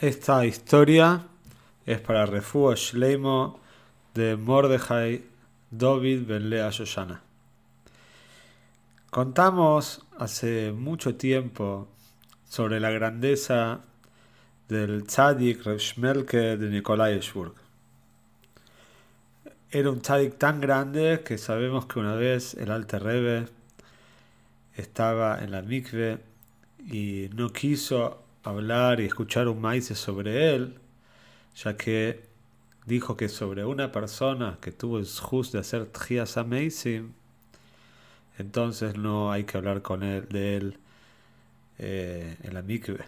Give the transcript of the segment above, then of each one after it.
Esta historia es para Refugio Shleimo de Mordejai David Ben Lea Shoshana. Contamos hace mucho tiempo sobre la grandeza del tzadik Reb de Nikolaevsburg. Era un tzadik tan grande que sabemos que una vez el Alte Rebbe estaba en la mikve y no quiso hablar y escuchar un maíz sobre él, ya que dijo que sobre una persona que tuvo el just de hacer tjias amazing, entonces no hay que hablar con él de él eh, en la mikve.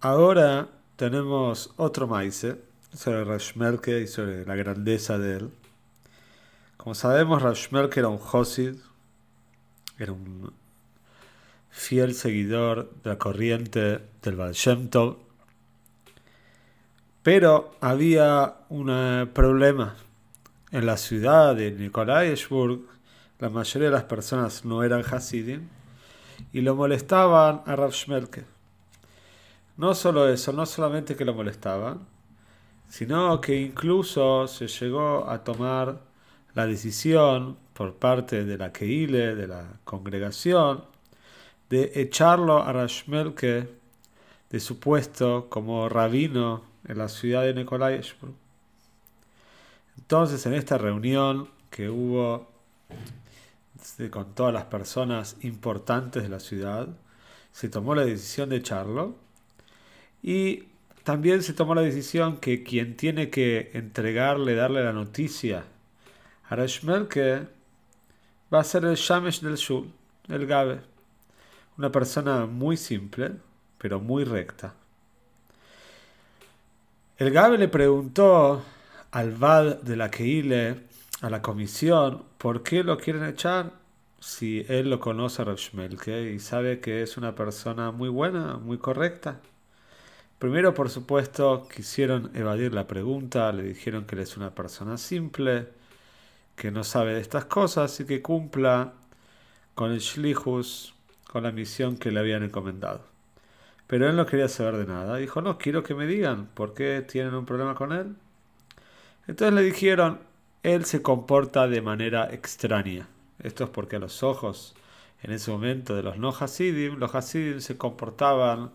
Ahora tenemos otro maíz sobre Rashmelke y sobre la grandeza de él. Como sabemos, Rashmelke era un Josid, era un fiel seguidor de la corriente del Baal Pero había un problema. En la ciudad de Nikolaevsburg, la mayoría de las personas no eran Hasidim y lo molestaban a Rav Shmelke. No solo eso, no solamente que lo molestaban, sino que incluso se llegó a tomar la decisión por parte de la Keile, de la congregación, de echarlo a Rashmelke de su puesto como rabino en la ciudad de Nikolaevsburg. Entonces, en esta reunión que hubo con todas las personas importantes de la ciudad, se tomó la decisión de echarlo y también se tomó la decisión que quien tiene que entregarle, darle la noticia a Rashmelke va a ser el Shamesh del Shul, el Gabe una persona muy simple, pero muy recta. El Gabe le preguntó al Vad de la Keile, a la comisión, por qué lo quieren echar si él lo conoce a Rashmelke y sabe que es una persona muy buena, muy correcta. Primero, por supuesto, quisieron evadir la pregunta, le dijeron que él es una persona simple, que no sabe de estas cosas y que cumpla con el Shlihus con la misión que le habían encomendado. Pero él no quería saber de nada. Dijo, no, quiero que me digan por qué tienen un problema con él. Entonces le dijeron, él se comporta de manera extraña. Esto es porque a los ojos en ese momento de los no Hasidim, los Hasidim se comportaban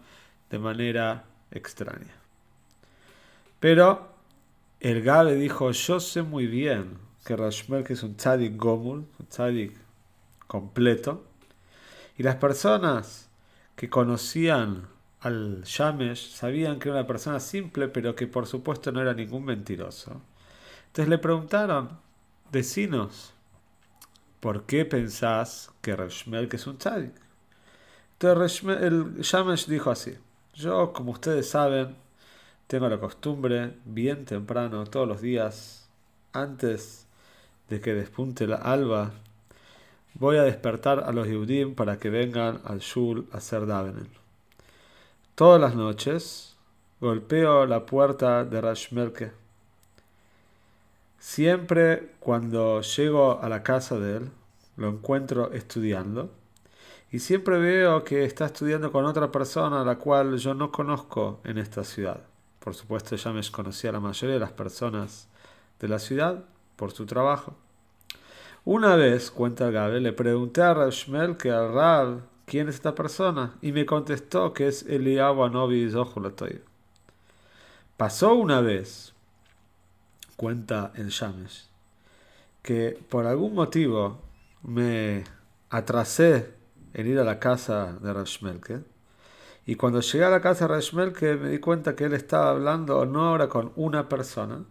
de manera extraña. Pero el Gabe dijo, yo sé muy bien que Rashmel, que es un tzadik gomul, un tzadik completo, y las personas que conocían al Yamesh sabían que era una persona simple, pero que por supuesto no era ningún mentiroso. Entonces le preguntaron, decinos, ¿por qué pensás que Reshmel que es un tzadik? Entonces el Yamesh dijo así, yo como ustedes saben, tengo la costumbre, bien temprano, todos los días, antes de que despunte la alba, Voy a despertar a los Yehudim para que vengan al Shul a hacer Davenel. Todas las noches golpeo la puerta de Rashmelke. Siempre cuando llego a la casa de él, lo encuentro estudiando. Y siempre veo que está estudiando con otra persona a la cual yo no conozco en esta ciudad. Por supuesto, ya me conocía la mayoría de las personas de la ciudad por su trabajo. Una vez, cuenta Gabe, le pregunté a Rashmel que al Rab quién es esta persona y me contestó que es Eliyahu Anobi Zohulatoy. Pasó una vez, cuenta el Shamesh, que por algún motivo me atrasé en ir a la casa de Rashmelke. Y cuando llegué a la casa de Rashmelke me di cuenta que él estaba hablando no ahora con una persona,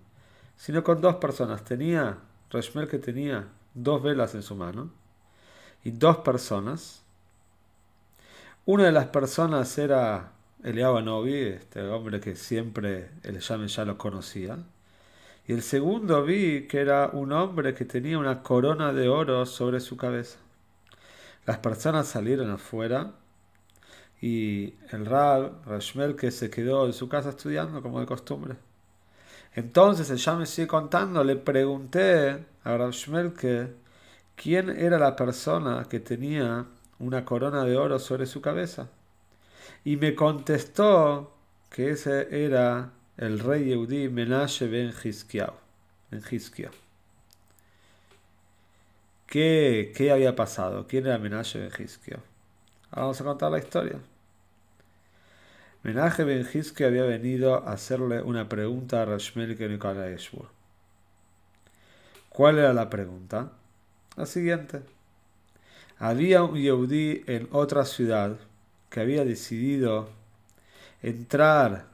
sino con dos personas. Tenía, Rashmelke tenía dos velas en su mano y dos personas. Una de las personas era Eliab Novi, este hombre que siempre el llame ya lo conocía. Y el segundo vi que era un hombre que tenía una corona de oro sobre su cabeza. Las personas salieron afuera y el Rab, Rashmel, que se quedó en su casa estudiando como de costumbre. Entonces el me sigue contando, le pregunté a quién era la persona que tenía una corona de oro sobre su cabeza. Y me contestó que ese era el rey Yehudi Menashe ben Hiskiau. ¿Qué, ¿Qué había pasado? ¿Quién era Menashe ben Hiskiau? Vamos a contar la historia. Menashe ben Hiskiau había venido a hacerle una pregunta a Rashmelik Nikolai Eshbur. ¿Cuál era la pregunta? La siguiente. Había un Yehudi en otra ciudad que había decidido entrar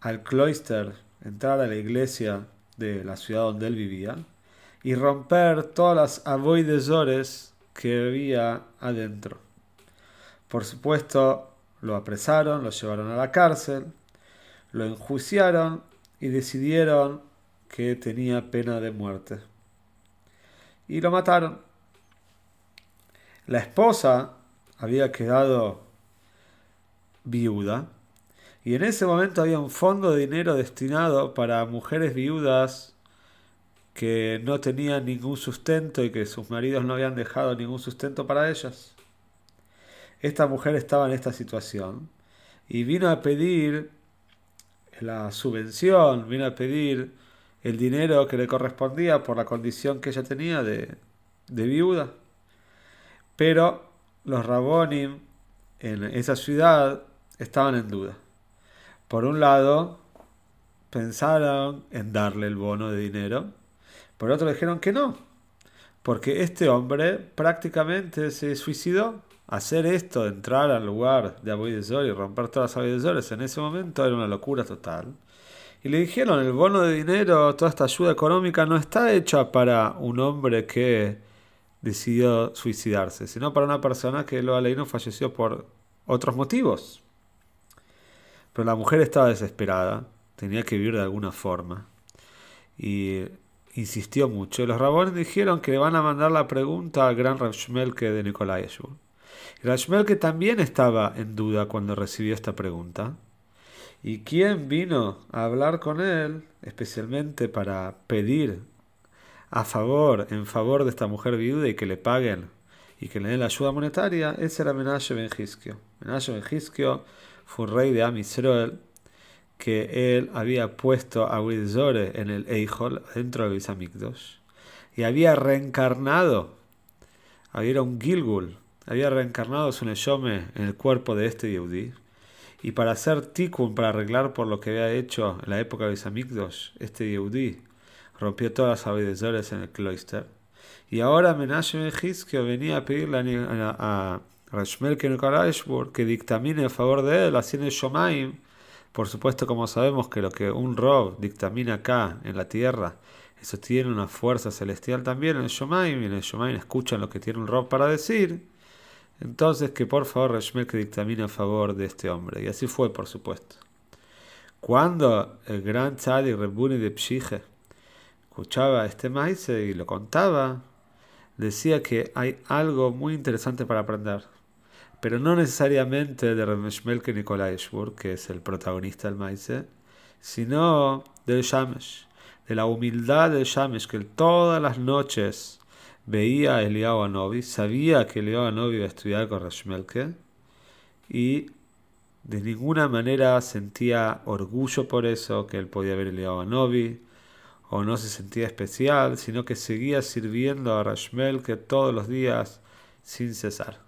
al cloister, entrar a la iglesia de la ciudad donde él vivía y romper todas las avoidesores que había adentro. Por supuesto, lo apresaron, lo llevaron a la cárcel, lo enjuiciaron y decidieron que tenía pena de muerte. Y lo mataron. La esposa había quedado viuda y en ese momento había un fondo de dinero destinado para mujeres viudas que no tenían ningún sustento y que sus maridos no habían dejado ningún sustento para ellas. Esta mujer estaba en esta situación y vino a pedir la subvención, vino a pedir el dinero que le correspondía por la condición que ella tenía de, de viuda. Pero los Rabonim en esa ciudad estaban en duda. Por un lado, pensaron en darle el bono de dinero, por otro dijeron que no, porque este hombre prácticamente se suicidó. Hacer esto, entrar al lugar de Aboidesor y romper todas las Aboidesores en ese momento era una locura total. Y le dijeron, el bono de dinero, toda esta ayuda económica no está hecha para un hombre que decidió suicidarse, sino para una persona que lo no falleció por otros motivos. Pero la mujer estaba desesperada, tenía que vivir de alguna forma. Y insistió mucho. Y los rabones dijeron que le van a mandar la pregunta al gran Rashmelke de Nikolai Y Rashmelke también estaba en duda cuando recibió esta pregunta. ¿Y quién vino a hablar con él, especialmente para pedir a favor, en favor de esta mujer viuda y que le paguen y que le den la ayuda monetaria? Ese era Menashe Ben Menashe Ben fue un rey de Am que él había puesto a Widzore en el Eijol, dentro de Bisamikdos, y había reencarnado, había un Gilgul, había reencarnado su Neshome en el cuerpo de este Yehudi, y para hacer tikkun, para arreglar por lo que había hecho en la época de Bisamikdos, este Yehudi rompió todas las Avidezores en el cloister, y ahora Menashe que venía a pedirle a, a Rashmel que dictamine a favor de él, haciendo Shomaim. Por supuesto, como sabemos que lo que un Rob dictamina acá en la tierra, eso tiene una fuerza celestial también en el Shomaim, y en el Shomaim escuchan lo que tiene un Rob para decir. Entonces, que por favor Rashmel que dictamine a favor de este hombre. Y así fue, por supuesto. Cuando el gran Tzadi Rebuni de Pshige escuchaba este maíz y lo contaba, decía que hay algo muy interesante para aprender pero no necesariamente de Remeshmelke Nikolai que es el protagonista del Maise, sino del Shamesh, de la humildad del Shamesh, que todas las noches veía a Eliyahu Anobi, sabía que Eliyahu Anobi iba a estudiar con Reshmelke, y de ninguna manera sentía orgullo por eso, que él podía ver Eliyahu Anobi, o no se sentía especial, sino que seguía sirviendo a Rashmelke todos los días sin cesar.